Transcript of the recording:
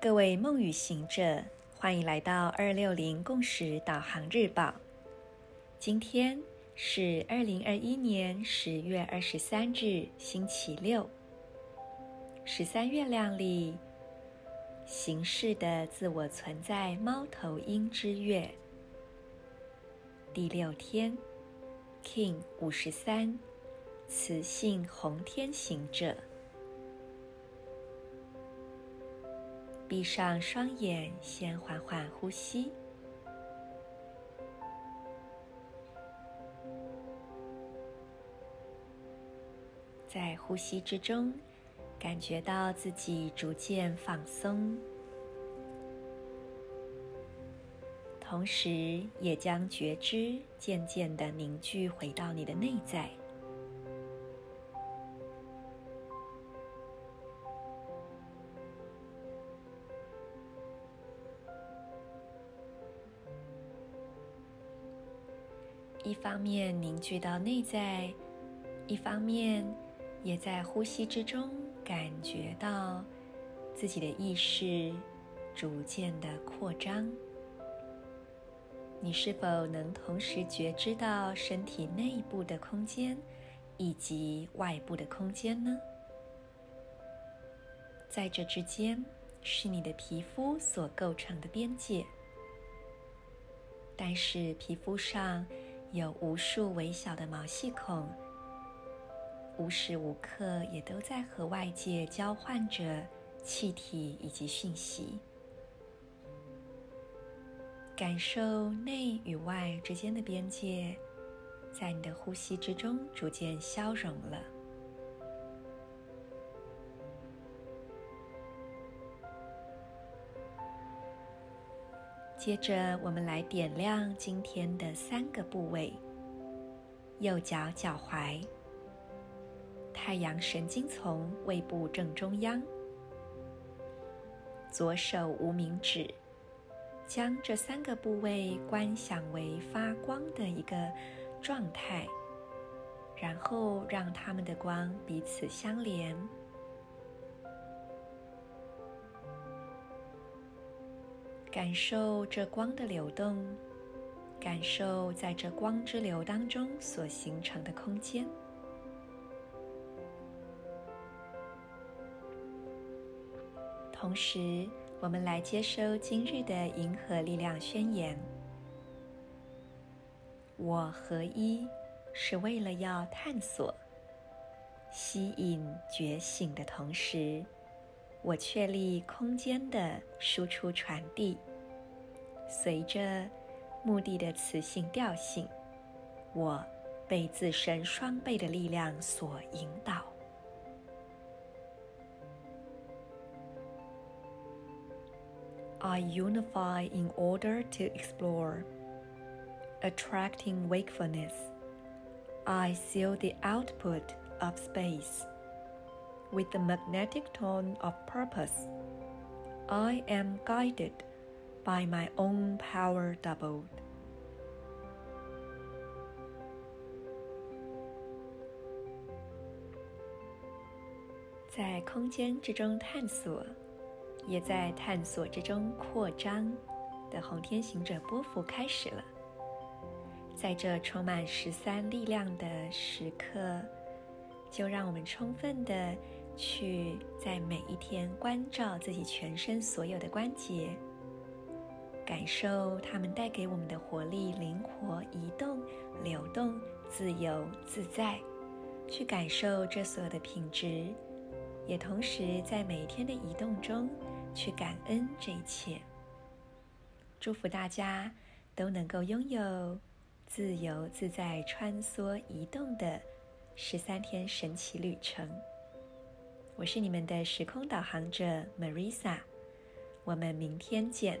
各位梦与行者，欢迎来到二六零共识导航日报。今天是二零二一年十月二十三日，星期六。十三月亮里，形式的自我存在猫头鹰之月，第六天，King 五十三，雌性红天行者。闭上双眼，先缓缓呼吸，在呼吸之中，感觉到自己逐渐放松，同时也将觉知渐渐的凝聚回到你的内在。一方面凝聚到内在，一方面也在呼吸之中感觉到自己的意识逐渐的扩张。你是否能同时觉知到身体内部的空间以及外部的空间呢？在这之间是你的皮肤所构成的边界，但是皮肤上，有无数微小的毛细孔，无时无刻也都在和外界交换着气体以及讯息。感受内与外之间的边界，在你的呼吸之中逐渐消融了。接着，我们来点亮今天的三个部位：右脚脚踝、太阳神经丛胃部正中央、左手无名指。将这三个部位观想为发光的一个状态，然后让它们的光彼此相连。感受这光的流动，感受在这光之流当中所形成的空间。同时，我们来接收今日的银河力量宣言：我合一，是为了要探索、吸引觉醒的同时。我确立空间的输出传递，随着目的的磁性调性，我被自身双倍的力量所引导。I unify in order to explore, attracting wakefulness. I seal the output of space. With the magnetic tone of purpose, I am guided by my own power doubled. 在空间之中探索，也在探索之中扩张的红天行者波幅开始了。在这充满十三力量的时刻，就让我们充分的。去在每一天关照自己全身所有的关节，感受它们带给我们的活力、灵活、移动、流动、自由自在。去感受这所有的品质，也同时在每一天的移动中去感恩这一切。祝福大家都能够拥有自由自在、穿梭移动的十三天神奇旅程。我是你们的时空导航者 Marisa，我们明天见。